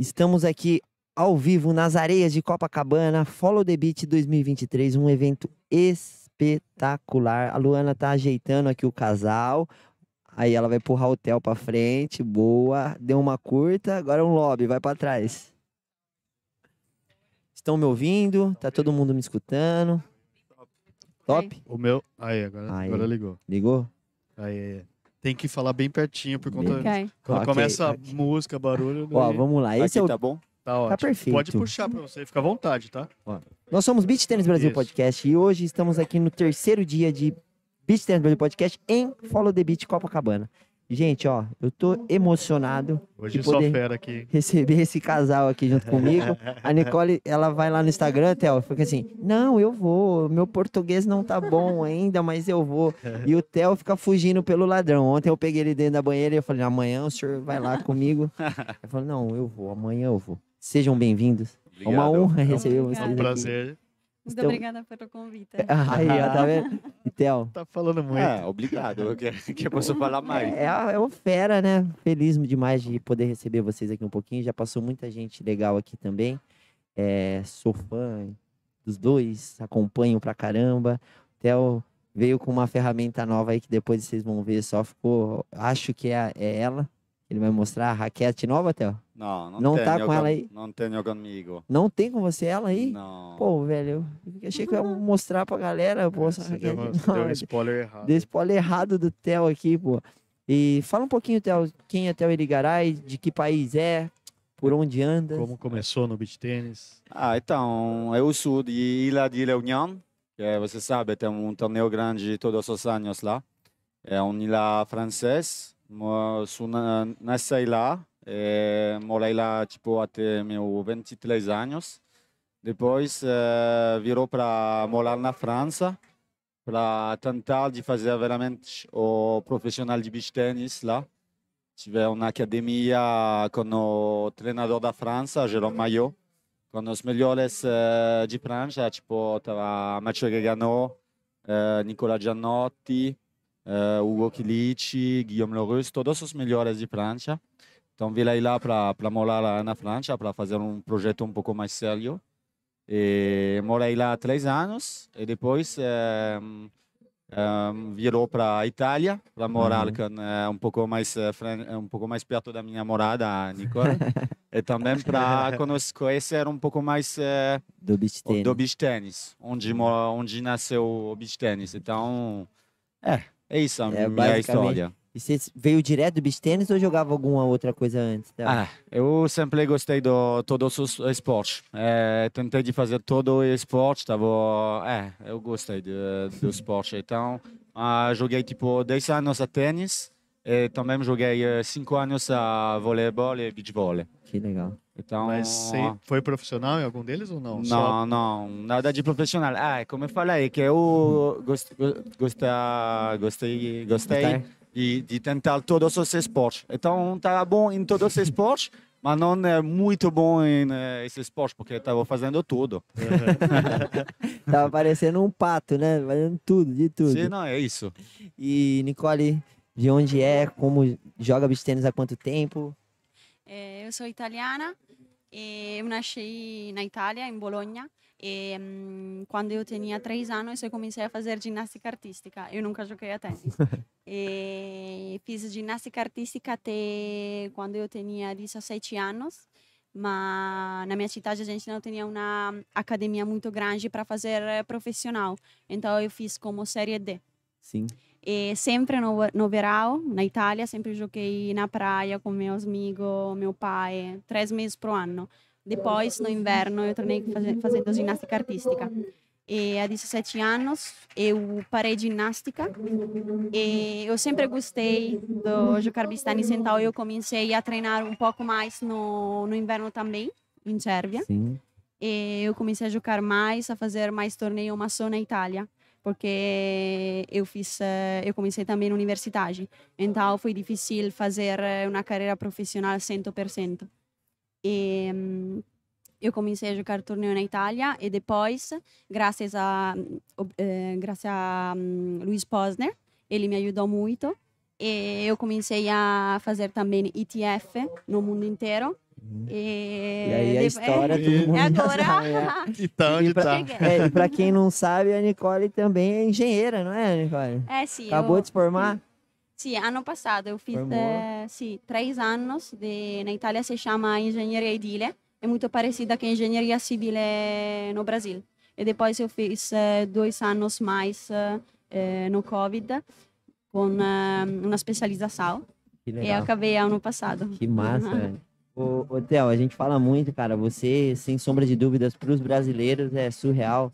Estamos aqui ao vivo nas areias de Copacabana, Follow the Beat 2023, um evento espetacular. A Luana tá ajeitando aqui o casal. Aí ela vai empurrar o hotel pra frente, boa. Deu uma curta, agora um lobby, vai pra trás. Estão me ouvindo? Tá todo mundo me escutando? Top? O meu. Aí, agora, Aí. agora ligou. Ligou? Aí, aí. Tem que falar bem pertinho por conta. Ok. Quando Ok, começa ok. a música, barulho. Ó, daí vamos lá. Esse é o tá bom? Tá ótimo. perfeito. Pode puxar pra você, fica à vontade, tá? Nós somos Beach Tennis Brasil Isso. Podcast e hoje estamos aqui no terceiro dia de Beach Tennis Brasil Podcast em Follow the Beach Copacabana. Gente, ó, eu tô emocionado Hoje De só poder- fera aqui. receber esse casal aqui junto comigo. A Nicole, ela vai lá no Instagram, Theo, fica assim: Não, eu vou. Meu português não tá bom ainda, mas eu vou. E o Theo fica fugindo pelo ladrão. Ontem eu peguei ele dentro da banheira e eu falei: Amanhã o senhor vai lá comigo. Ele falou: Não, eu vou, amanhã eu vou. Sejam bem-vindos. É uma honra receber É vocês. um aqui. Muito Então- obrigada pelo convite. Aí, ó, tá vendo? E Theo, Tá falando muito. É, obrigado. Que, que posso falar mais? É, é uma fera, né? Feliz demais de poder receber vocês aqui um pouquinho. Já passou muita gente legal aqui também. É, sou fã dos dois, acompanho pra caramba. O Theo veio com uma ferramenta nova aí que depois vocês vão ver. Só ficou. Acho que é, é ela. Ele vai mostrar a raquete nova, Theo? Não, não, Não tá com ela aí? Não tenho comigo. Não tem com você ela aí? Não. Pô, velho, eu achei que eu ia mostrar pra galera. Pô, essa Você deu, uma- raquete. deu um Não, spoiler errado. Deu spoiler errado do Theo aqui, pô. E fala um pouquinho, Theo, quem é Theo Irigaray, de que país é, por onde anda. Como começou no beach tênis. Ah, então, eu sou de Ilha de Reunião, que você sabe, tem um torneio grande todos os anos lá. É uma ilha francesa. Sou na- nasci lá, e morei lá tipo até meus 23 anos. Depois eh, virou para morar na França, para tentar de fazer realmente o profissional de beach tennis lá. Tive uma academia com o treinador da França, Jérôme Maillot com os melhores eh, de prancha, tipo, tava Mathieu Gagano, eh, Nicola Giannotti, eh, Hugo Kilic, Guillaume Lerus, todos os melhores de prancha. Então, vim lá para morar lá na França, para fazer um projeto um pouco mais sério. E morei lá três anos, e depois eh, eh, virou para a Itália, para morar Uhum. com, eh, um, pouco mais, um pouco mais perto da minha morada, a Nicole. E também para conhecer um pouco mais Do beach tennis. do beach tennis, onde, mo- onde nasceu o beach tennis. Então, é, é isso a É, minha história. E você veio direto do beach tennis ou jogava alguma outra coisa antes? Theo? Ah, eu sempre gostei de todos os esportes. É, tentei de fazer todo o esporte, tava, é, eu gostei de, do esporte. Então, ah, joguei tipo 10 anos a tênis e também joguei 5 anos a voleibol e beach volley. Que legal. Então, Mas você foi profissional em algum deles ou não? Não, Só- não, nada de profissional. Ah, como eu falei, que eu gost, gosta, gostei, gostei Gostar? De, de tentar todos os esportes. Então, estava bom em todos os esportes, mas não é muito bom em eh, esse esporte, porque estava fazendo tudo. Tava parecendo um pato, né? Fazendo tudo, de tudo. Sim, não, é isso. E, Nicole, de onde é? Como joga beach tennis há quanto tempo? Eh, eu sou italiana e eu nasci na Itália, em Bologna. E hum, quando eu tinha três anos, eu comecei a fazer ginástica artística. Eu nunca joguei a tênis. e fiz ginástica artística até quando eu tinha 17 anos. Mas na minha cidade a gente não tinha uma academia muito grande para fazer eh, profissional. Então eu fiz como série D. Sim. E sempre no, no verão, na Itália, sempre joguei na praia com meus amigos, meu pai, três meses por ano. Depois, no inverno, eu tornei faze- fazendo ginástica artística. E há 17 anos, eu parei ginástica. E eu sempre gostei de jogar tennis, então eu comecei a treinar um pouco mais no, no inverno também, em Sérvia. Sim. E eu comecei a jogar mais, a fazer mais torneio, só na Itália, porque eu fiz, eh, eu comecei também na universidade. Então foi difícil fazer eh, uma carreira profissional 100%. E hum, eu comecei a jogar torneio na Itália e depois, graças a ob- eh, graças a hum, Luiz Posner, ele me ajudou muito. E eu comecei a fazer também ETF no mundo inteiro. E, E aí a história é- todo mundo já agora? sabe, né? E tá E pra- tá? É, e pra quem não sabe, a Nicole também é engenheira, não é, Nicole? Eh sì, Acabou io- de se formar? Sì, anno passato eu fiz eh, sì, três anos, de, na Itália se chama engenharia edile, é muito parecida com a engenharia civil no Brasil. E depois eu fiz eh, dois anos mais eh, no Covid, com uma especialização, Que e legal. acabei ano passado. Que massa. Ô, ô Theo, a gente fala muito, cara. Você, sem sombra de dúvidas, para os brasileiros é surreal.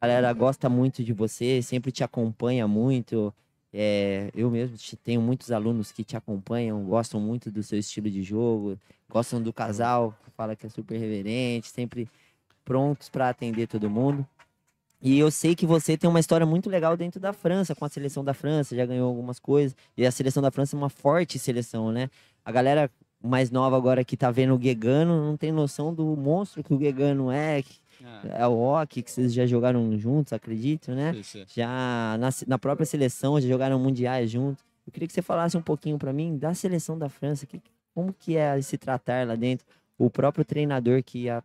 A galera gosta muito de você, sempre te acompanha muito. É, eu mesmo te- tenho muitos alunos que te acompanham, gostam muito do seu estilo de jogo, gostam do casal, fala que é super reverente, sempre prontos para atender todo mundo. E eu sei que você tem uma história muito legal dentro da França, com a seleção da França, já ganhou algumas coisas. E a seleção da França é uma forte seleção, né? A galera mais nova agora que tá vendo o Guegano não tem noção do monstro que o Guegano é, que é o Ock, que vocês já jogaram juntos, acredito, né? Já na, na própria seleção, já jogaram mundiais juntos. Eu queria que você falasse um pouquinho para mim da seleção da França, que, como que é se tratar lá dentro. O próprio treinador que a,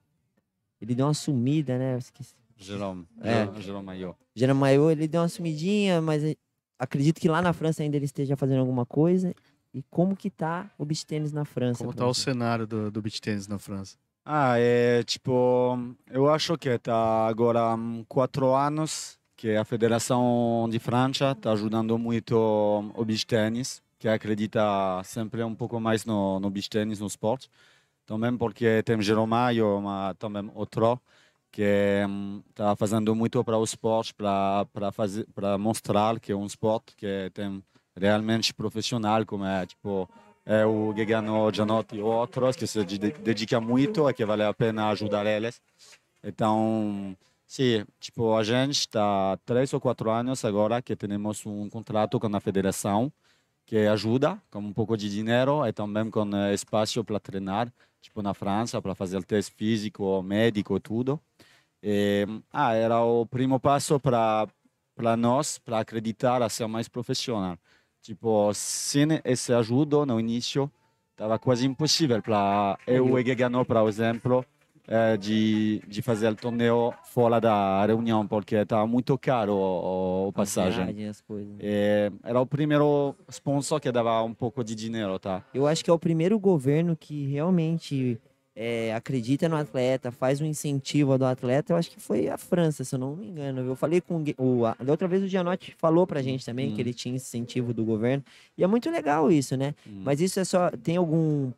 ele deu uma sumida, né? Eu esqueci. Jérôme. É. Jérôme Maillot. Jeremiah, ele deu uma sumidinha, mas eh, acredito que lá na França ainda ele esteja fazendo alguma coisa. E como que tá o beach tênis na França? Como tá o você? cenário do, do beach tennis na França? Ah, é tipo, eu acho que está agora há quatro anos que a Federação de França está ajudando muito o beach tennis, que acredita sempre um pouco mais no, no beach tennis, no esporte. Também porque tem Jeromaio, mas também outro, que está fazendo muito para o esporte, para fazer, para mostrar que é um esporte que tem realmente profissional, como é tipo é o Gegano Gianotti e outros que se de- dedicam muito e que vale a pena ajudar eles. Então, sim, tipo, a gente está três ou quatro anos agora que temos um contrato com a federação que ajuda com um pouco de dinheiro e também com eh, espaço para treinar, tipo na França, para fazer teste físico, médico, tudo. E, ah, era o primo passo para nós, para acreditar a ser mais profissional. Tipo, sem esse ajuda no início, estava quase impossível para eu e Gegano, por exemplo, eh, de, de fazer o torneio fora da reunião, porque estava muito caro A passagem. viagem. E era o primeiro sponsor que dava um pouco de dinheiro, tá? Eu acho que é o primeiro governo que realmente é, acredita no atleta, faz um incentivo do atleta. Eu acho que foi a França, se eu não me engano. Eu falei com o a- Da outra vez o Gianotti falou pra gente também Hum. que ele tinha incentivo do governo. E é muito legal isso, né? Hum. Mas isso é só. Tem algum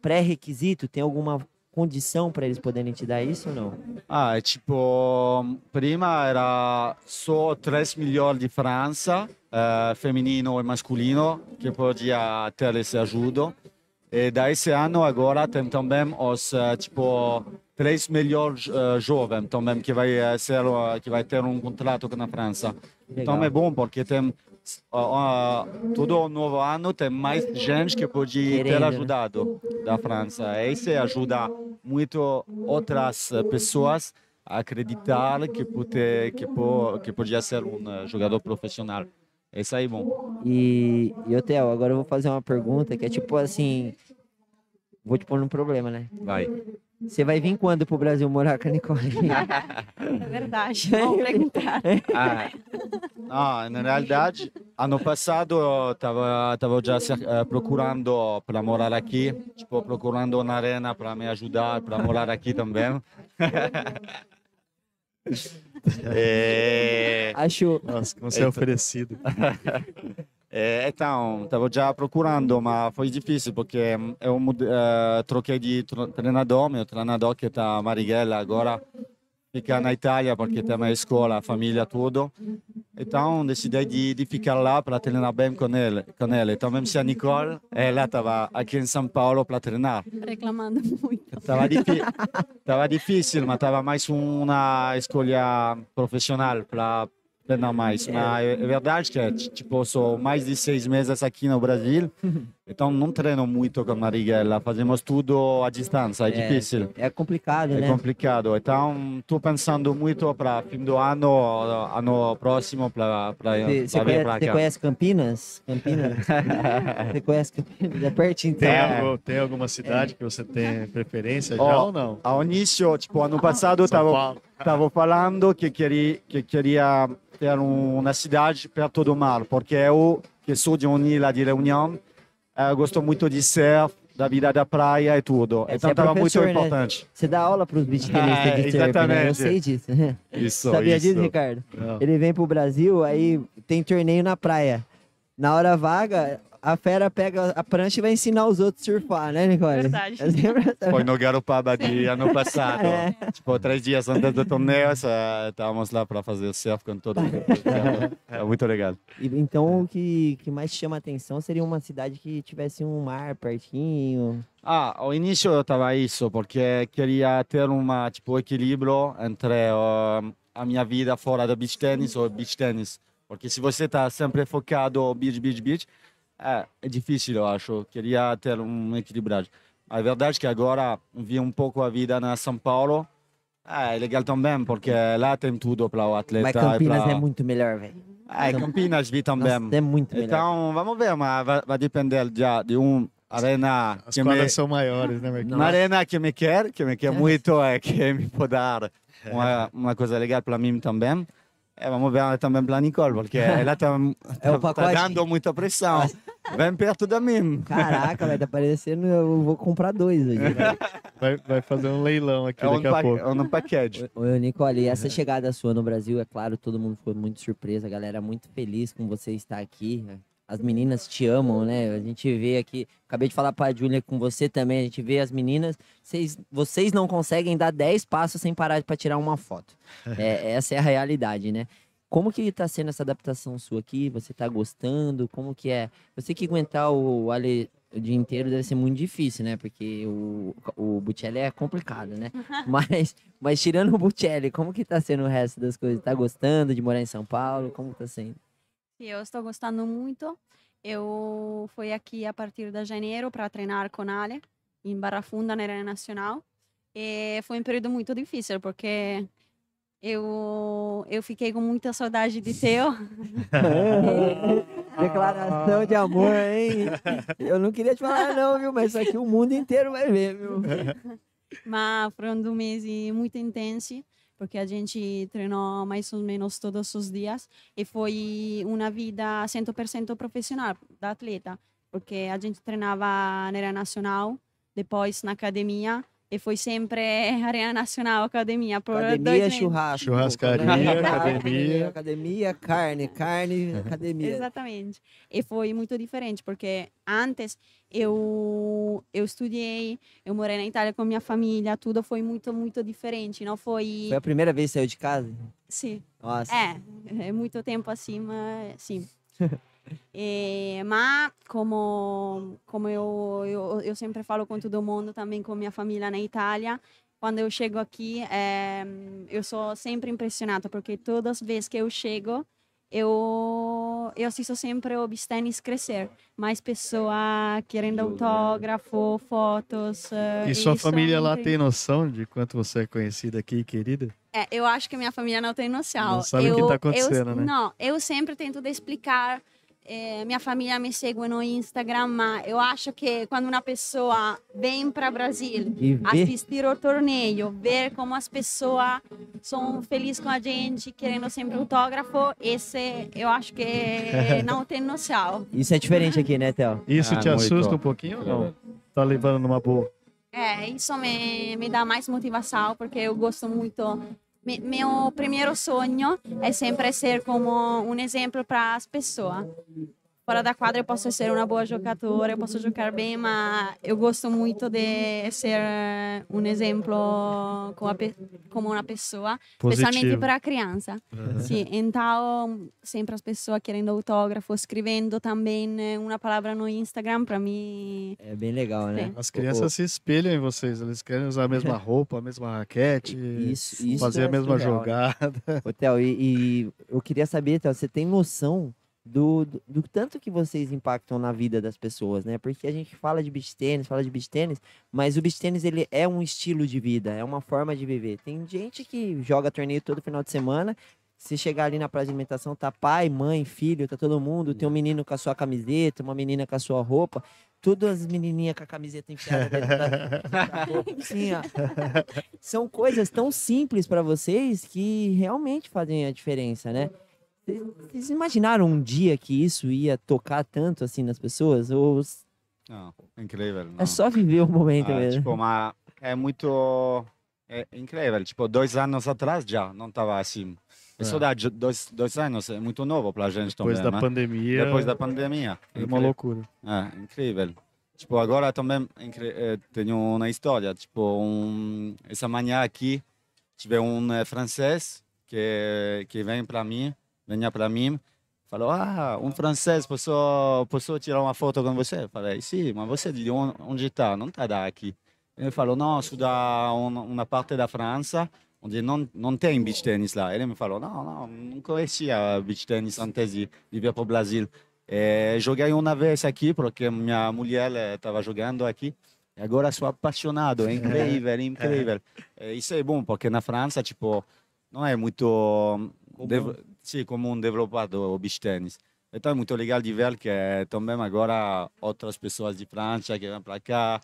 pré-requisito? Tem alguma condição para eles poderem te dar isso ou não? Ah, é tipo, prima era só 3 milhões de França, eh, feminino e masculino, que podia ter esse ajuda. E da esse ano agora tem também os, eh, tipo, 3 melhores eh, jovens também que vai eh, ser, que vai ter um contrato com a França. Legal. Então é bom porque tem ah, ah, todo novo ano tem mais gente que pode Querendo, ter né? ajudado da França. E isso ajuda muito outras pessoas a acreditar que pode, que, po- que podia ser um jogador profissional. Isso aí é bom. E, e Theo, agora eu vou fazer uma pergunta que é tipo assim. Vou te pôr num problema, né? Vai. Você vai vir quando pro Brasil morar com a Nicole? É verdade, vamos perguntar. Ah, ah, na realidade, ano passado eu estava tava já eh, procurando para morar aqui, tipo, procurando uma arena para me ajudar, para morar aqui também. É, Acho. Nossa, como você é oferecido. é, então, estava já procurando, mas foi difícil porque eu eh, troquei de tr- treinador, meu treinador que está a Marighella agora fica na Itália porque tem a escola, a família, tudo. Então decidi de, de ficar lá para treinar bem com ele, com ele. Então mesmo se a Nicole, ela estava aqui em São Paulo para treinar. Reclamando muito. Estava tava difícil, mas estava mais uma escolha profissional para treinar mais. Mas é verdade que, tipo, sou mais de seis meses aqui no Brasil, então não treino muito com Marighella. Fazemos tudo à distância, é, É, difícil. É complicado, É né? complicado. Então, estou pensando muito para fim do ano, ano próximo, para Você você vir para você cá. conhece Campinas? Campinas? Você conhece Campinas? É pertinho, então. Tem, É. algo- tem alguma cidade que você tem preferência já ou não? Ao início, tipo, ano passado, estava. Estava falando que queria, que queria ter uma cidade perto do mar, porque eu, que sou de uma ilha de Reunião, gosto muito de surf, da vida da praia e tudo. É, então é estava muito né? importante. Você dá aula para os beach É, de surf, né? Eu exatamente. sei disso. Isso, Sabia isso. disso, Ricardo? Não. Ele vem pro Brasil, aí tem torneio na praia. Na hora vaga, a fera pega a prancha e vai ensinar os outros a surfar, né, Nicole? Verdade. É Foi no Garopaba de ano passado. É. Tipo, três dias antes do torneio, estávamos lá para fazer surf com todo mundo. É muito legal. E- Então, o que, que mais chama a atenção seria uma cidade que tivesse um mar pertinho. Ah, ao início eu estava isso, porque queria ter uma, tipo, equilíbrio entre eh, a minha vida fora do beach tennis ou beach tennis. Porque se você está sempre focado beach, beach, beach, é, é difícil, eu acho. Queria ter um equilibrado. A verdade é que agora vi um pouco a vida na São Paulo. É, é legal também, porque lá tem tudo para o atleta. Mas Campinas pra- é muito melhor, velho. É, Campinas vi também. Nossa, é muito melhor. Então, vamos ver, mas vai, vai depender já de um arena As que me, quadras são maiores, né, Marquinhos? uma arena que me quer, que me quer muito, é que me pode dar uma, uma coisa legal para mim também. É, vamos ver também para a Nicole, porque ela está É o tá, pacote. dando muita pressão. Vem perto de mim. Caraca, vai tá parecendo. Eu vou comprar dois hoje. Vai, vai fazer um leilão aqui É um, daqui a pa pouco. é um package. Ô, Nicole, essa chegada sua no Brasil, é claro, todo mundo ficou muito surpreso, a galera muito feliz com você estar aqui. As meninas te amam, né? A gente vê aqui, acabei de falar pra Júlia com você também, a gente vê as meninas, vocês, vocês não conseguem dar 10 passos sem parar para tirar uma foto. É, essa é a realidade, né? Como que tá sendo essa adaptação sua aqui? Você tá gostando? Como que é? Você que aguentar o Ale o dia inteiro deve ser muito difícil, né? Porque o, o Buccelli é complicado, né? Mas, mas tirando o Buccelli, como que tá sendo o resto das coisas? Tá gostando de morar em São Paulo? Como tá sendo? Eu estou gostando muito. Eu fui aqui a partir de janeiro para treinar com Ale em Barra Funda, na Arena Nacional. E foi um período muito difícil, porque eu, eu fiquei com muita saudade de Teo. Declaração de amor, hein? Eu não queria te falar não, viu? Mas isso aqui o mundo inteiro vai ver, viu? Mas foram um mês muito intenso, porque a gente treinou mais ou menos todos os dias. E foi uma vida 100% profissional da atleta, porque a gente treinava na Arena Nacional, depois na academia, e foi sempre Arena Nacional, academia. Por dois Academia, churrasco. Churrascaria, academia. academia. Academia, carne, carne, academia. Exatamente. E foi muito diferente, porque antes eu eu estudei, eu morei na Itália com minha família, tudo foi muito, muito diferente. Não foi. Foi a primeira vez que saiu de casa? Sim. Nossa. É, é muito tempo assim, mas sim. Eh, mas como como eu, eu eu sempre falo com todo mundo, também com minha família na Itália, quando eu chego aqui, eh, eu sou sempre impressionada porque todas as vezes que eu chego eu eu assisto sempre o tennis crescer, mais pessoas querendo autógrafo, fotos. eh, E sua família lá tem noção de quanto você é conhecida aqui e querida? É, eu acho que minha família não tem noção. Não sabe o eu, que tá acontecendo, eu, né? Não, eu sempre tento explicar. Eh, minha família me segue no Instagram, mas eu acho que quando uma pessoa vem para Brasil E vê. assistir o torneio, ver como as pessoas são felizes com a gente, querendo sempre autógrafo, esse eu acho que não tem noção. Isso é diferente aqui, né, Theo? Isso Ah, te assusta um pouquinho ou não? Tá levando numa boa? É, isso me, me dá mais motivação, porque eu gosto muito. Me- meu primeiro sonho é sempre ser como um exemplo para as pessoas. Fora da quadra eu posso ser uma boa jogadora, eu posso jogar bem, mas eu gosto muito de ser um exemplo como, como uma pessoa, Positivo. especialmente para a criança. Sim, então sempre as pessoas querendo autógrafo, escrevendo também uma palavra no Instagram, para mim É bem legal, né? Sim. As crianças se espelham em vocês, eles querem usar a mesma roupa, a mesma raquete, Isso, isso fazer é a mesma né? jogada. Ô, Theo, e, e eu queria saber, Theo, você tem noção do, do, do tanto que vocês impactam na vida das pessoas, né? Porque a gente fala de beach tênis, fala de beach tênis, mas o beach tênis ele é um estilo de vida, é uma forma de viver. Tem gente que joga torneio todo final de semana, se chegar ali na praia de alimentação, tá pai, mãe, filho, tá todo mundo, tem um menino com a sua camiseta, uma menina com a sua roupa, todas as menininhas com a camiseta enfiada dentro da, da roupa, assim, ó. São coisas tão simples para vocês que realmente fazem a diferença, né? Vocês- imaginaram um dia que isso ia tocar tanto assim nas pessoas? Ou Não, incrível. é não. só viver o momento Ah, mesmo? tipo, mas é muito é incrível. Tipo, dois anos atrás já não estava assim. Isso É. dá dois, dois anos é muito novo para a gente Depois também, da né? pandemia, Depois da pandemia. é uma Incrível. loucura. É, incrível. Tipo, agora também incri- eh, tenho uma história. Tipo, um, essa manhã aqui tive um eh, francês que, que vem para mim, venha para mim, falou, ah, um francês, posso, posso tirar uma foto com você? Eu falei, sim, mas você de onde, está? Não está daqui. Ele falou, não, sou da uma, parte da França, onde não, não tem beach tennis lá. Ele me falou, não, não, não conhecia beach tennis antes de, de vir para o Brasil. É, joguei uma vez aqui, porque minha mulher estava jogando aqui. E agora sou apaixonado, é incrível, é incrível. É, isso é bom, porque na França, tipo, não é muito sim, comum developado o beach tennis. Então é muito legal de ver que também agora outras pessoas de França que vêm para cá,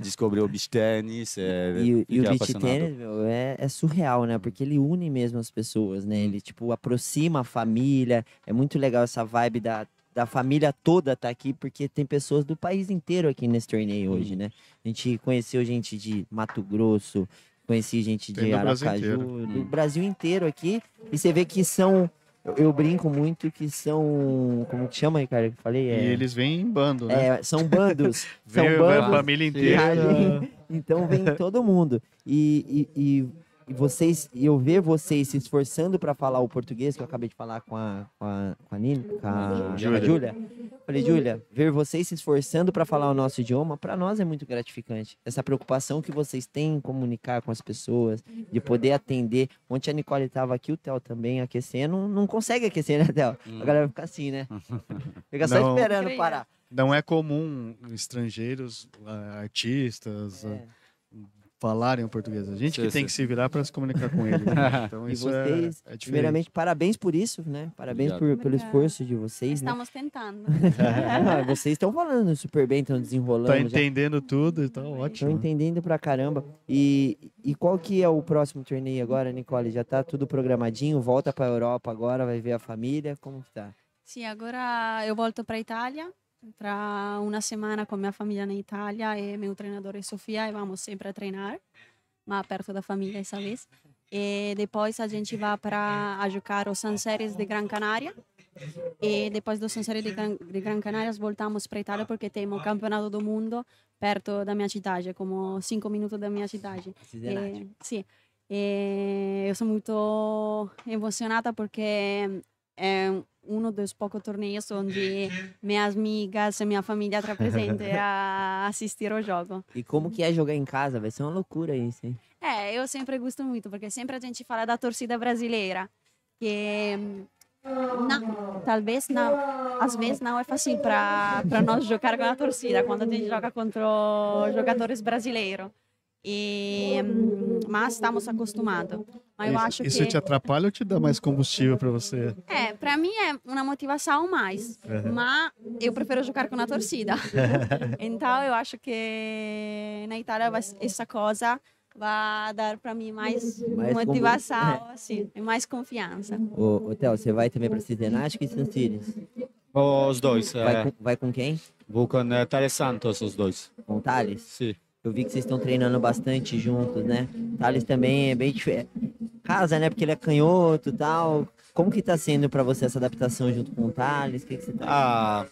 descobriram o beach tennis. eh, E, o- e o beach apaixonado. tênis, meu, é, é surreal, né? Porque ele une mesmo as pessoas, né? Ele, tipo, aproxima a família. É muito legal essa vibe da, da família toda tá aqui, porque tem pessoas do país inteiro aqui nesse torneio hoje, né? A gente conheceu gente de Mato Grosso, conheci gente de Aracaju, do Brasil inteiro aqui. E você vê que são... Eu, brinco muito que são... Como que chama, Ricardo? que falei? E É, eles vêm em bando, né? é, são bandos. são Vem a bandos família inteira. Então vem todo mundo. E, e, e- e vocês, e eu ver vocês se esforçando para falar o português, que eu acabei de falar com a, com a, com a Nini, com a Júlia. Falei, Júlia, ver vocês se esforçando para falar o nosso idioma, para nós é muito gratificante. Essa preocupação que vocês têm em comunicar com as pessoas, de poder atender. Ontem a Nicole estava aqui, o Theo também aquecendo. Não, consegue aquecer, né, Theo? A galera fica assim, né? Fica só Não. esperando parar. Não é comum estrangeiros, ah, artistas, ah, É. falarem o português. A gente Sim, que tem sim. que se virar para se comunicar com eles. né? Então E isso é- vocês, é, diferente. primeiramente, parabéns por isso, né? Parabéns por, pelo esforço de vocês, né? Estamos tentando. Não, vocês estão falando super bem, estão desenrolando, Tá já entendendo tudo e tá estão ótimo. entendendo pra caramba. E, e qual que é o próximo torneio agora, Nicole? Já tá tudo programadinho? Volta pra Europa agora, vai ver a família? Como que tá? Sì, agora eu volto para a Itália tra una settimana con mia famiglia na Itália e meu treinador Sofia e vamos sempre a treinar, mas perto da família essa vez. E depois a gente vai para a jogar o Sun Series de Gran Canaria. E depois do Sun Series de Gran, de Gran Canaria voltamos para Itália porque temos o Campeonato do Mundo perto da minha cidade, como cinco minutos da minha cidade. Eh, sì, E eu sou muito emocionada porque é um dos poucos torneios onde minhas amigas e minha família estão presentes a assistir ao jogo. E como que é jogar em casa? Vai ser uma loucura isso, hein? É, eu sempre gosto muito, porque sempre a gente fala da torcida brasileira, que hum, não, talvez não, às vezes não é fácil para nós jogar com a torcida, quando a gente joga contra jogadores brasileiros. E, hum, mas estamos acostumados. Mas eu isso, acho isso que te atrapalha ou te dá mais combustível para você? é, para mim é uma motivação mais, mas eu prefiro jogar com a torcida. então eu acho que na Itália essa coisa vai dar para mim mais, Mais motivação, assim, e mais confiança. Ô, ô Theo, você vai também pra Cisenati e San Sirius? Os dois. Vai, eh, com, vai com quem? vou com eh, Thales Santos, os dois. Com o Thales? Sim. Eu vi que vocês estão treinando bastante juntos, né? Thales também é bem diferente. Casa, né? Porque ele é canhoto e tal. como que tá sendo para você essa adaptação junto com o Thales? Que que você tá... Ah,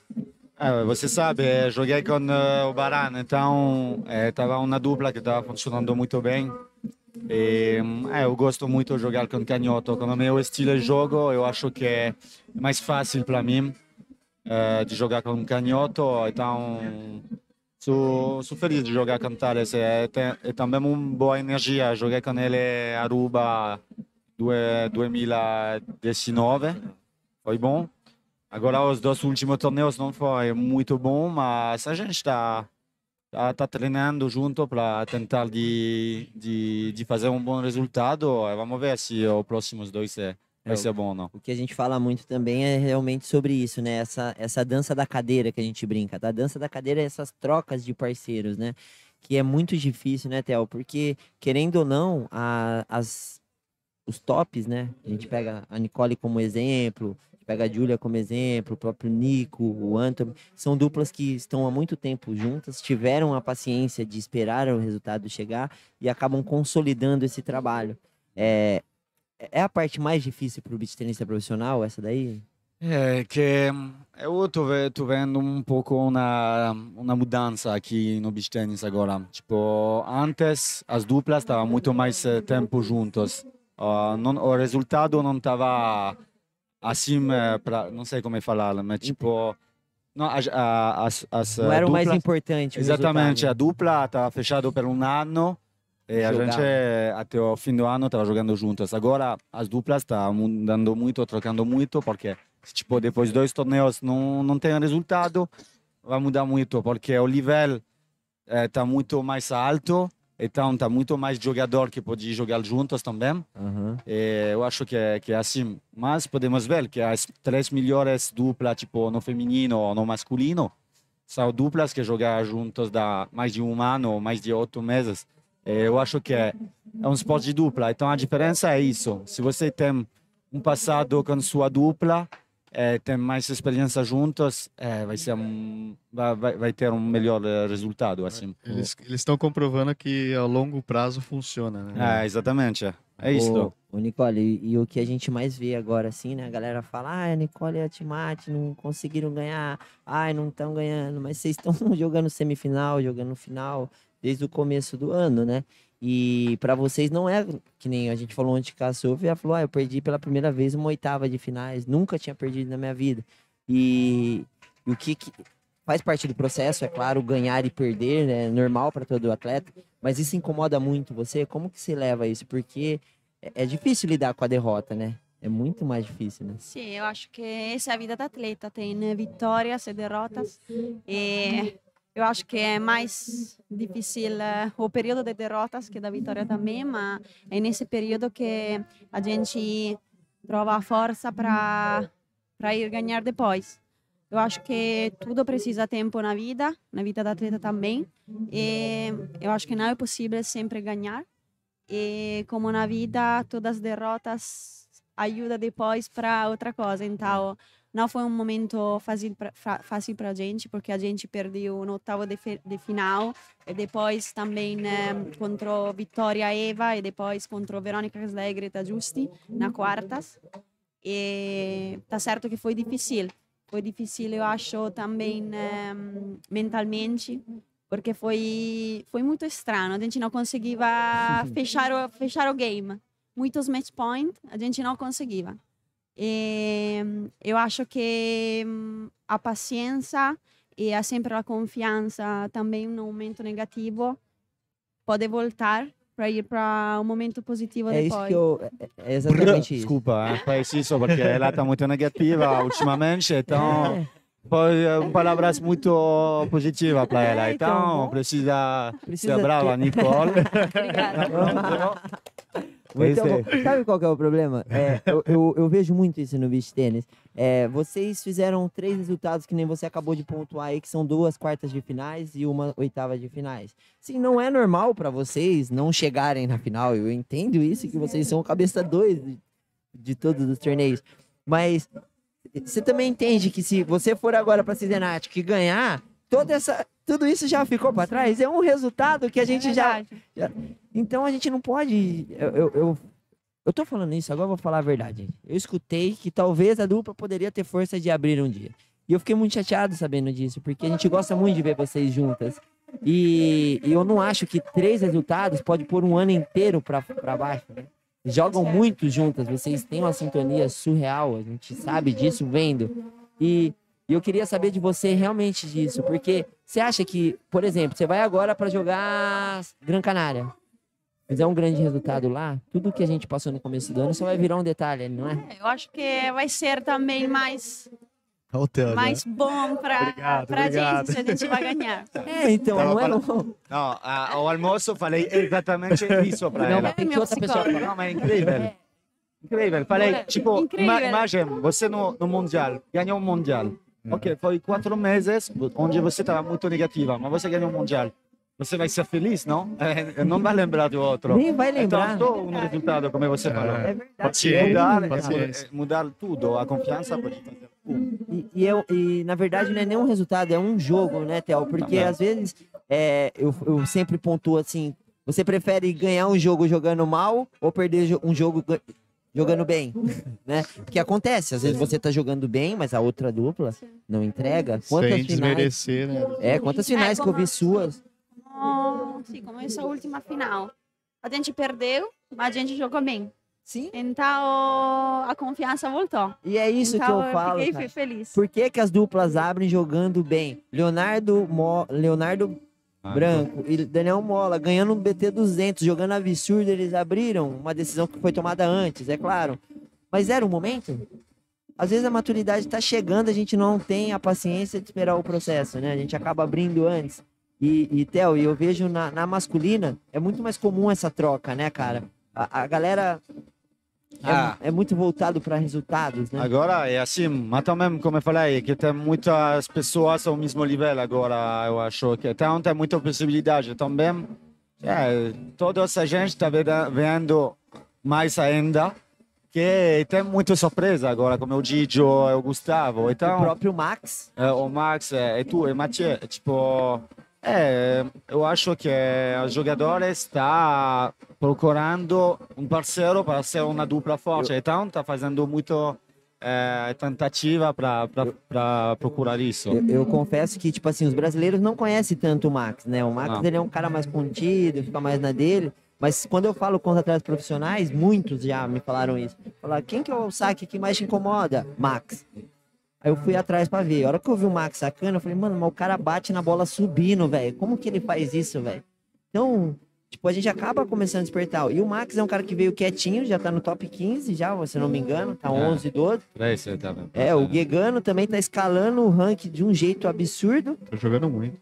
é, você sabe, eh, joguei com eh, o Baran, então estava uma dupla que estava funcionando muito bem. E, é, eu gosto muito de jogar com canhoto. Com o meu estilo de jogo, eu acho que é mais fácil para mim eh, de jogar com canhoto. Então, sou, sou feliz de jogar com Thales. É, tem, é também uma boa energia. Joguei com ele em Aruba 2019. Foi bom. Agora, os dois últimos torneios não foi muito bom, mas a gente está tá, tá treinando junto para tentar de, de, de fazer um bom resultado. Vamos ver se os próximos dois é, vai É, ser bom ou não. O que a gente fala muito também é realmente sobre isso, né? Essa, essa dança da cadeira que a gente brinca, tá? A dança da cadeira é essas trocas de parceiros, né? Que é muito difícil, né, Theo? Porque, querendo ou não, a- as, os tops, né? A gente pega a Nicole como exemplo, pega a Julia como exemplo, o próprio Nico, o Anthony. São duplas que estão há muito tempo juntas, tiveram a paciência de esperar o resultado chegar e acabam consolidando esse trabalho. É, é a parte mais difícil para o beach tenista profissional, essa daí? É que hum, eu tô, tô vendo um pouco uma, uma mudança aqui no beach tennis agora. Tipo, antes as duplas estavam muito mais eh, tempo juntos. Ah, não, o resultado não estava assim, eh, pra, não sei como falar, mas tipo, não, as, a- as, as Não eh, era o mais duplas- importante. Exatamente, a resultado. dupla estava fechado por um ano e a gente até o fim do ano estava jogando juntos. Agora as duplas estão mudando muito, trocando muito, porque tipo depois de dois torneios não não tem resultado, vai mudar muito, porque o nível está muito mais alto, então está muito mais jogador que pode jogar juntos também. Aham. E eu acho que é, que é assim. Mas podemos ver que as três melhores duplas, tipo no feminino ou no masculino, são duplas que jogam juntos há mais de um ano mais de oito meses. E eu acho que é, é um esporte de dupla. Então a diferença é isso. Se você tem um passado com sua dupla, eh, tem mais experiência juntos, eh, vai, ser um, vai, vai- ter um melhor eh, resultado. Assim. Eles estão comprovando que a longo prazo funciona, né? É, exatamente. É isso. O, o Nicole, e, e o que a gente mais vê agora, assim, né? A galera fala, ah, a Nicole e a Timate não conseguiram ganhar, ai, não estão ganhando, mas vocês estão jogando semifinal, jogando final, desde o começo do ano, né? E para vocês não é que nem a gente falou ontem com a Sofia, falou, ah, eu perdi pela primeira vez uma oitava de finais, nunca tinha perdido na minha vida. E, o que, que faz parte do processo, é claro, ganhar e perder, né? É normal para todo atleta, mas isso incomoda muito você? Como que você leva isso? Porque é é difícil lidar com a derrota, né? É muito mais difícil, né? Sì, eu acho que essa é a vida da atleta, tem vitórias e derrotas. E eu acho que é mais difícil eh, o período de derrotas que da vitória também, mas é nesse período que a gente trova a força para para ir ganhar depois. Eu acho que tudo precisa tempo na vida, na vida da atleta também. E eu acho que não é possível sempre ganhar. E como na vida, todas as derrotas ajuda depois para outra coisa. Então, não foi um momento fácil pra- fácil para a gente, porque a gente perdeu no oitavo de, de final, e depois também né, contra Vittoria Eva, e depois contra Verônica Caslega e Giusti, na quartas. E tá certo que foi difícil. Foi difícil, eu acho, também né, mentalmente, porque foi, foi muito estranho. A gente não conseguia fechar o, fechar o game. Muitos match point, a gente não conseguia. E, eu acho que hum, a paciência e a sempre a confiança também no momento negativo pode voltar para ir para um momento positivo É depois. isso que eu. É é exatamente isso. Desculpa, eh, faz isso porque ela está muito negativa ultimamente, então É, foi um palavras muito positiva para ela. É, então, precisa, Precisa ser brava, Nicole. Obrigada. Bom. Sabe qual que é o problema? É, eu, eu, eu vejo muito isso no beach tênis. É, vocês fizeram três resultados que nem você acabou de pontuar aí, que são duas quartas de finais e uma oitava de finais. Sim, não é normal para vocês não chegarem na final. Eu entendo isso, que vocês são cabeça dois de, de todos os torneios. Mas você também entende que se você for agora para Cincinnati e ganhar, toda essa, tudo isso já ficou para trás? É um resultado que a gente já Verdade. então a gente não pode. Eu, eu, eu, Eu tô falando isso, agora eu vou falar a verdade, gente. Eu escutei que talvez a dupla poderia ter força de abrir um dia. E eu fiquei muito chateado sabendo disso, porque a gente gosta muito de ver vocês juntas. E, e eu não acho que três resultados pode pôr um ano inteiro pra baixo, né? Jogam muito juntas, vocês têm uma sintonia surreal, a gente sabe disso vendo. E, e eu queria saber de você realmente disso, porque você acha que, por exemplo, você vai agora para jogar Gran Canária, fizer um grande resultado lá, tudo que a gente passou no começo do ano só vai virar um detalhe, não é? É, Eu acho que vai ser também mais, Hotel, mais bom para a gente se a gente vai ganhar. É, então, Tava não é falando- não. A- ao almoço falei exatamente isso para Não, ela. mas tem que meu outra pessoa falar. Não, mas é incrível. Incrível. Falei, tipo, incrível. ima- imagina, você no, no Mundial, ganhou um Mundial. Ok, foi quatro meses onde você estava muito negativa, mas você ganhou um Mundial. Você vai ser feliz, não? É, não vai lembrar do outro. Nem vai lembrar. Então, um resultado, como você falou. É verdade. Mudar, é, paciência. é, mudar tudo, a confiança pode fazer. tudo. E, e, eu, e, na verdade não é nem um resultado, é um jogo, né, Theo? Porque às vezes é, eu, eu sempre pontuo assim: você prefere ganhar um jogo jogando mal ou perder um jogo jogando bem? né? Porque acontece, às vezes você tá jogando bem, mas a outra dupla não entrega. Quantas Sem finais? desmerecer, né? É, quantas É, finais que eu como- vi suas? Oh, sim, como essa última final. A gente perdeu, mas a gente jogou bem. Sim. Então a confiança voltou. E é isso então que eu falo. fiquei cara. fe- feliz. Por que, que as duplas abrem jogando bem? Leonardo, Mo... Leonardo Branco e Daniel Mola ganhando um BT 200, jogando absurdo, eles abriram uma decisão que foi tomada antes, é claro. Mas era o momento? Às vezes a maturidade está chegando, a gente não tem a paciência de esperar o processo, né? A gente acaba abrindo antes. E, e Theo, eu vejo na, na masculina, é muito mais comum essa troca, né, cara? A, a galera Ah. é muito voltado para resultados, né? Agora é assim, mas também, como eu falei, que tem muitas pessoas ao mesmo nível agora, eu acho que então tem muita possibilidade também. É, toda essa gente está vendo mais ainda, que tem muita surpresa agora, como o Gigi, o Gustavo, O então, próprio Max, é, o Max é, tu, e Mathieu, é, tipo, é, eu acho que os jogadores estão procurando um parceiro para ser uma dupla forte, então está fazendo muito é, tentativa para procurar isso. Eu, eu confesso que, tipo assim, os brasileiros não conhecem tanto o Max, né? O Max, Não. ele é um cara mais contido, fica mais na dele. Mas quando eu falo com os atletas profissionais, muitos já me falaram isso. Falaram, quem que é o saque que mais te incomoda? Max. Aí eu fui atrás pra ver. A hora que eu vi o Max sacando, eu falei, mano, mas o cara bate na bola subindo, velho. Como que ele faz isso, velho? Então, tipo, a gente acaba começando a despertar. E o Max é um cara que veio quietinho, já tá no top 15 já, se não me engano. Tá 11, 12. Esse também. É, o Guegano também tá escalando o ranking de um jeito absurdo. Tô jogando muito.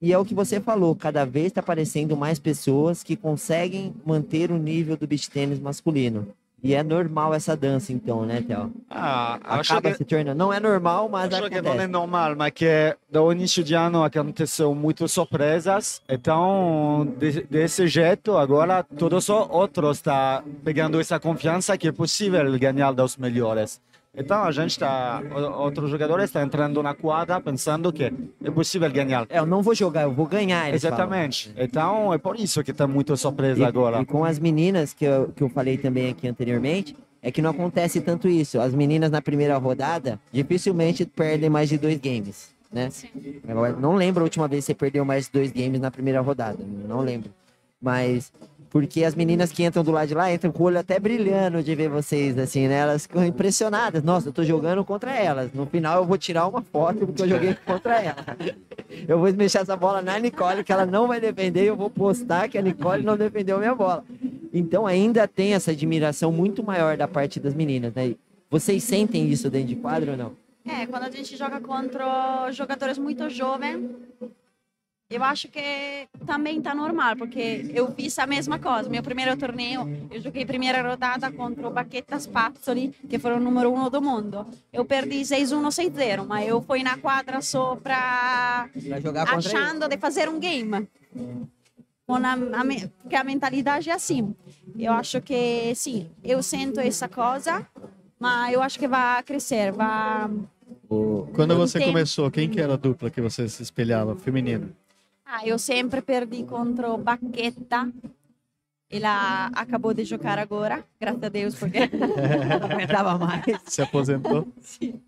E é o que você falou, cada vez está aparecendo mais pessoas que conseguem manter o nível do beach tênis masculino. E é normal essa dança, então, né, Theo? Ah, Acaba que, se tornando. Não é normal, mas acho que não é acontece. normal, mas que do início de ano aconteceu muitas surpresas, então de- desse jeito agora todos os outros estão pegando essa confiança que é possível ganhar dos melhores. Então a gente está, outros jogadores estão entrando na quadra pensando que é possível ganhar. É, eu não vou jogar, eu vou ganhar. eles falam. Exatamente. Então é por isso que tem muita surpresa E, agora. e com as meninas, que eu, que eu falei também aqui anteriormente, é que não acontece tanto isso. As meninas na primeira rodada dificilmente perdem mais de dois games, né? Sim. Eu não lembro a última vez que você perdeu mais de dois games na primeira rodada. Não lembro. Mas porque as meninas que entram do lado de lá entram com o olho até brilhando de ver vocês, assim, né? Elas ficam impressionadas. Nossa, eu tô jogando contra elas. No final eu vou tirar uma foto porque eu joguei contra ela. Eu vou mexer essa bola na Nicole, que ela não vai defender, e eu vou postar que a Nicole não defendeu minha bola. Então ainda tem essa admiração muito maior da parte das meninas, né? Vocês sentem isso dentro de quadro ou não? É, quando a gente joga contra jogadores muito jovens, eu acho que também tá normal, porque eu fiz a mesma coisa. Meu primeiro torneio, eu joguei primeira rodada contra o Baqueta Spazzoli, que foram o número um do mundo. Eu perdi 6-1, 6-0, mas eu fui na quadra só pra Pra jogar achando de fazer um game. Com a, a, porque a mentalidade é assim. Eu acho que, sim, eu sinto essa coisa, mas eu acho que vai crescer, vai... Quando você começou, quem que era a dupla que você se espelhava? Feminino. Ah, eu sempre perdi contra Baqueta Ela acabou de jogar agora, graças a Deus, porque não aguentava mais. Se aposentou? Sim.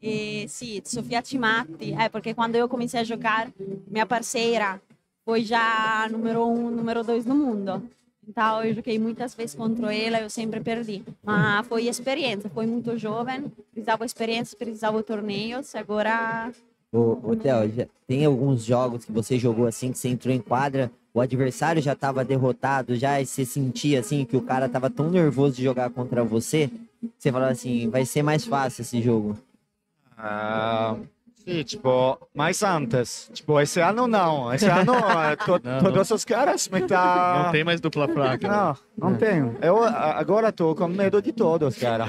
E, sim, Sofia Cimatti, é porque quando eu comecei a jogar, minha parceira foi já número um, número dois no mundo. Então eu joguei muitas vezes contra ela, eu sempre perdi. Mas foi experiência, foi muito jovem, precisava experiência, precisava torneios. Agora Ô, ô Theo, já tem alguns jogos que você jogou assim, que você entrou em quadra, o adversário já estava derrotado, já e você sentia assim que o cara estava tão nervoso de jogar contra você, você falava assim, vai ser mais fácil esse jogo. Ah, sì, tipo, mais antes. Tipo, esse ano não. Esse ano eh, to- Não, todos os caras metà... Não tem mais dupla fraca. Não, não tenho. Eu agora tô com medo de todos, cara.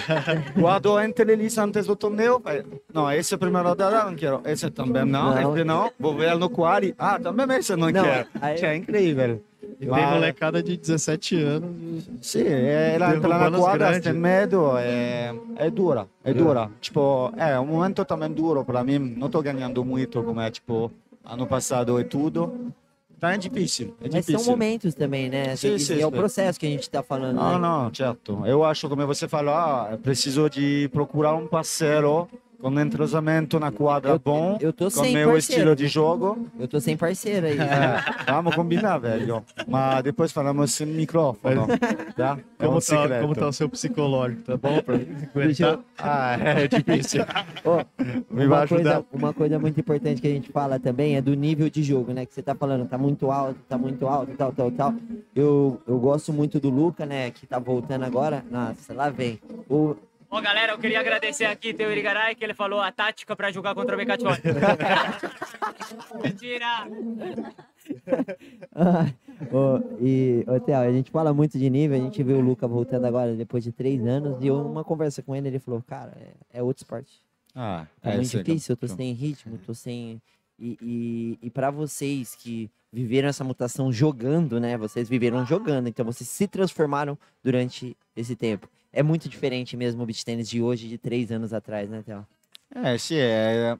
Guardo entre eles antes do torneio. falei, Não, esse é a primeira rodada, não quero. Esse também não, Não. esse não. Vou ver no quali. Ah, também esse não, Não, quero. aí- é incrível. E tem Mas- molecada de 17 anos. Eh, ela entra na quadra, grandes. tem medo, é, é dura, é dura. Tipo, é um momento também duro para mim, não tô ganhando muito como é, tipo, ano passado e tudo. Então é difícil, é Mas difícil. são momentos também, né? Sim, sim, e é o sim. processo que a gente está falando. Não, né? não, certo. Eu acho, como você falou, ah, preciso de procurar um parceiro com entrosamento na quadra Eu- bom, eu tô com sem meu parceiro. estilo de jogo. Eu tô sem parceiro aí. É, vamos combinar, velho. Mas depois falamos sem microfone, tá? É Como, um tá, como tá o seu psicológico? Tá bom pra aguentar? Ah, é difícil. Ó, Me uma, coisa, uma coisa muito importante que a gente fala também é do nível de jogo, né? Que você tá falando, tá muito alto, tá muito alto, tal, tal, tal. Eu, eu gosto muito do Luca, né? Que tá voltando agora. Nossa, lá vem. O, Ó, galera, eu queria agradecer aqui Teo Irigaray, que ele falou a tática pra jogar contra o Becatione. Mentira! Ah, ô, e, ô, Theo, a gente fala muito de nível, a gente vê o Luca voltando agora depois de três anos, e eu, uma conversa com ele, ele falou, cara, é, é outro esporte. Ah, É, muito sim, difícil, eu tô sim. sem ritmo, tô sem. E, e, e para vocês que viveram essa mutação jogando, né? Vocês viveram jogando, então vocês se transformaram durante esse tempo. É muito diferente mesmo o beach tênis de hoje, de três anos atrás, né, Theo? É, sim. É,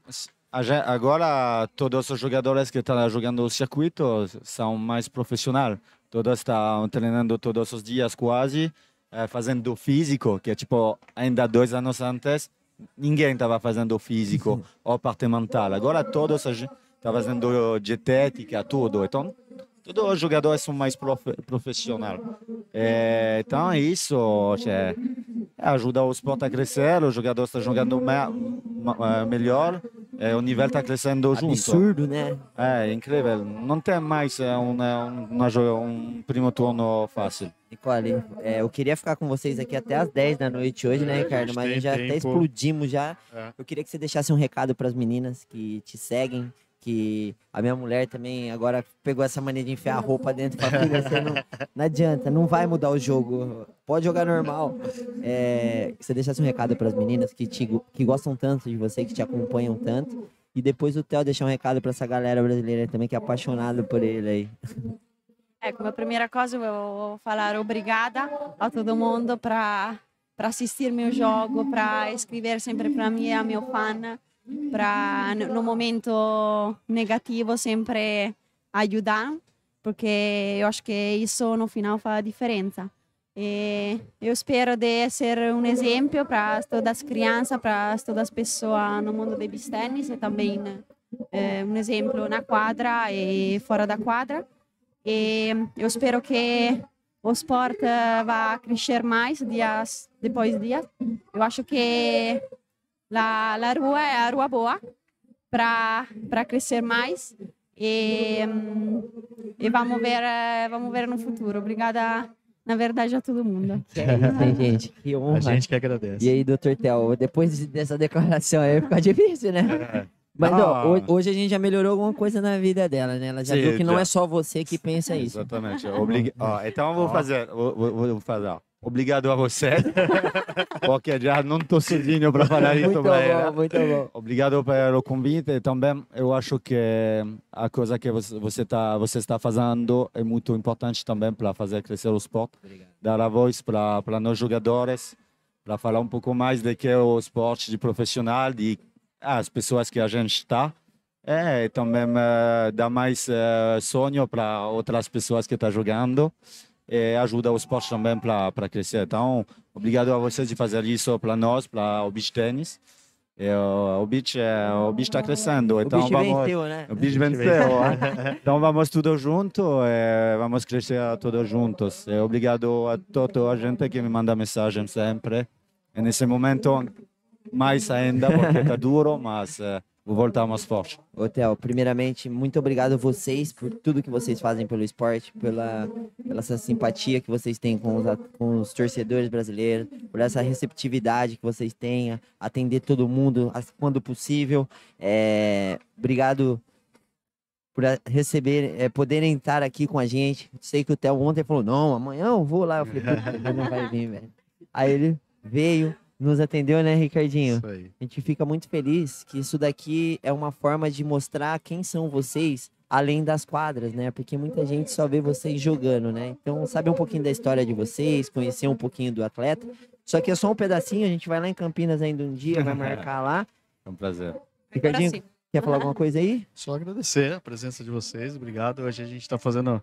agora, todos os jogadores que estão jogando o circuito são mais profissionais. Todos estão treinando todos os dias quase, eh, fazendo físico, que é tipo, ainda dois anos antes, ninguém estava fazendo físico ou parte mental. Agora todos estão fazendo dietética, tudo. Então, todos os jogadores são mais profe profissionais. É, então, isso cioè, ajuda o esporte a crescer, os jogadores estão jogando melhor, é, o nível está crescendo junto. Absurdo, né? É incrível. Não tem mais é, um, é, um, um primo turno fácil. Nicole, é, eu queria ficar com vocês aqui até as 10 da noite hoje, né, É, Ricardo? Mas a gente já até tempo. explodimos já. É. Eu queria que você deixasse um recado para as meninas que te seguem, que a minha mulher também agora pegou essa mania de enfiar a roupa dentro filha, você não, não adianta, não vai mudar o jogo, pode jogar normal. É, você deixasse um recado para as meninas que, te, que gostam tanto de você, que te acompanham tanto. E depois o Theo deixar um recado para essa galera brasileira também que é apaixonada por ele aí. Ecco, come prima cosa volevo falar obrigada a todo mundo para assistir meu jogo, para escrever sempre para mim a meu fan, para no momento negativo sempre ajudar, porque eu acho que isso no final faz diferença. E eu espero de ser um exemplo para todas as crianças, para todas as pessoas no mundo do beach tennis e também eh, um exemplo na quadra e fora da quadra. E eu espero que o esporte vá crescer mais dias depois dias. Eu acho que a, a rua é a rua boa para crescer mais e, e vamos ver eh, vamos ver no futuro. Obrigada, na verdade, a todo mundo. Que é gente? Que honra. A gente que agradece. E aí, doutor Theo, depois dessa declaração aí fica difícil, né? Mas ó, Ah. ho- hoje a gente já melhorou alguma coisa na vida dela, né? Ela já Sim, viu que não já. é só você que pensa isso. Exatamente. Oblig... Ó, então eu vou fazer, vou, vou- vou fazer. ó. Obrigado a você, porque já não estou sozinho para falar isso Muito para bom, ela. muito bom. Obrigado pelo convite também eu acho que a coisa que você está você está fazendo é muito importante também para fazer crescer o esporte, dar a voz para para nós jogadores, para falar um pouco mais de que é o esporte de profissional, de as pessoas que a gente está. É, e também dar mais eh, sonho para outras pessoas que estão jogando. E ajuda o esporte também para crescer. Então, obrigado a vocês de fazer isso para nós, para o beach tênis. E, o, o beach é, o beach está crescendo, então o bicho vamos. venceu, né? O beach venceu. então vamos todos juntos e vamos crescer todos juntos. E obrigado a toda a gente que me manda mensagem sempre. E nesse momento mais ainda porque está duro, mas vou voltar mais forte. Hotel, primeiramente, muito obrigado a vocês por tudo que vocês fazem pelo esporte, pela, pela essa simpatia que vocês têm com os, com os torcedores brasileiros, por essa receptividade que vocês têm, atender todo mundo quando possível. É, obrigado por receber, é, poderem estar aqui com a gente. Sei que o Theo ontem falou, não, amanhã eu vou lá. Eu falei, "Puta, ele não vai vir, velho. Aí ele veio, nos atendeu, né, Ricardinho? Isso aí. A gente fica muito feliz que isso daqui é uma forma de mostrar quem são vocês além das quadras, né? Porque muita gente só vê vocês jogando, né? Então, saber um pouquinho da história de vocês, conhecer um pouquinho do atleta. Só que é só um pedacinho, a gente vai lá em Campinas ainda um dia, vai marcar lá. É um prazer. Ricardinho, quer falar alguma coisa aí? Só agradecer a presença de vocês, obrigado. Hoje a gente está fazendo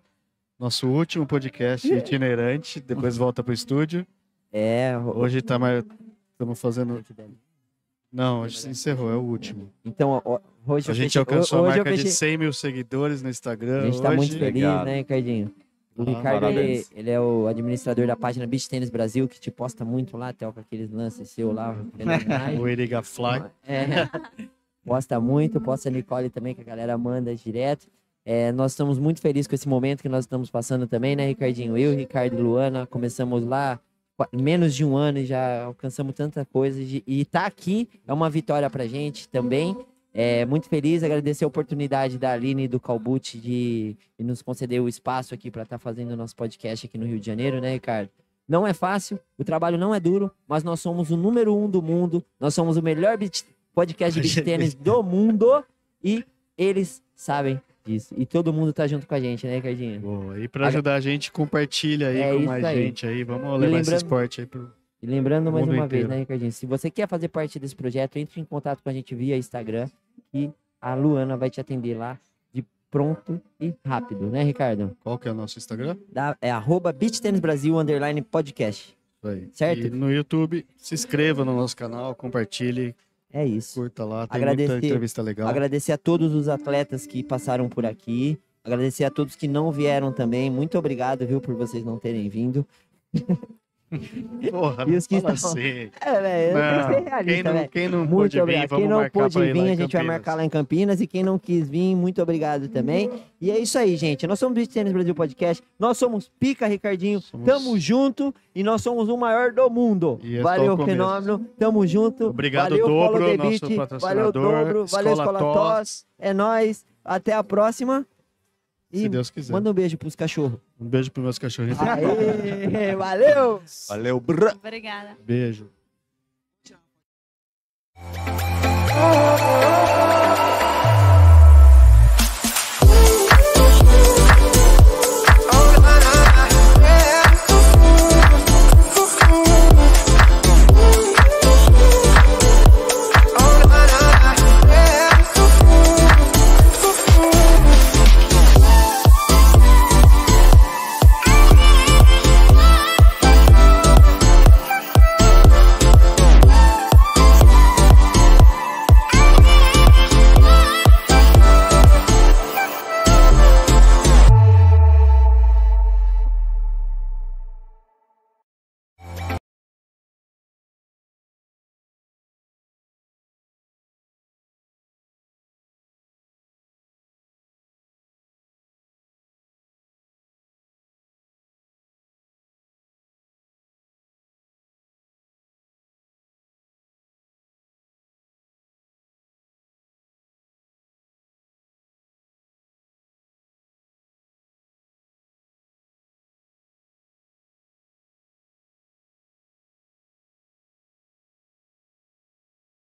nosso último podcast itinerante, depois volta para o estúdio. É, Hoje tá mais. Estamos fazendo. Não, hoje se encerrou, é o último. então, ó, hoje A gente fechei- alcançou hoje a marca de fechei- 100 mil seguidores no Instagram. A gente tá hoje. muito feliz, Obrigado. né, Ricardinho? O Ah, Ricardo, ele, ele é o administrador da página Beach Tênis Brasil, que te posta muito lá, até com aqueles lances seu lá. O Eriga Fly. É, posta muito, posta a Nicole também, que a galera manda direto. É, nós estamos muito felizes com esse momento que nós estamos passando também, né, Ricardinho? Eu, Ricardo e Luana, começamos lá menos de um ano e já alcançamos tanta coisa. de- e tá aqui é uma vitória pra gente também. É, muito feliz, agradecer a oportunidade da Aline e do Calbucci de, de nos conceder o espaço aqui para estar fazendo o nosso podcast aqui no Rio de Janeiro, né, Ricardo? Não é fácil, o trabalho não é duro, mas nós somos o número um do mundo, nós somos o melhor podcast de beach tênis do mundo e eles sabem disso. E todo mundo tá junto com a gente, né, Ricardinho? Boa. E para ajudar a gente, compartilha aí É com isso mais aí. gente aí. Vamos levar esse lembrando- esporte aí pro. E lembrando mais uma vez, inteiro. né, Ricardinho? Se você quer fazer parte desse projeto, entre em contato com a gente via Instagram e a Luana vai te atender lá de pronto e rápido, né, Ricardo? Qual que é o nosso Instagram? Da, é arroba Brasil underline podcast. Isso. Certo? E no YouTube, se inscreva no nosso canal, compartilhe, É isso. curta lá. Tem Agradecer- muita entrevista legal. Agradecer a todos os atletas que passaram por aqui. Agradecer a todos que não vieram também. Muito obrigado, viu, por vocês não terem vindo. Porra, E não os que estão- assim. É, velho, Não, tem que ser quem realista, não, velho. quem não Muito pôde vir, obrigado. vamos Quem não pôde vir, a gente vai marcar lá em Campinas. E quem não quis vir, muito obrigado também. E é isso aí, gente. Nós somos Beach Tennis Brasil Podcast. Nós somos Pica, Ricardinho. Somos- Tamo junto e nós somos o maior do mundo. E é Valeu, começo. fenômeno. Tamo junto. Obrigado, valeu, Dobro, nosso Beat. Valeu, patrocinador. Dobro. Valeu, Escola Escola Tos. Tos. É nóis. Até a próxima. E Se Deus quiser. manda um beijo pros cachorros. Um beijo pros meus cachorrinhos. Aê, valeu! Valeu, brrr. Obrigada. Beijo. Oh,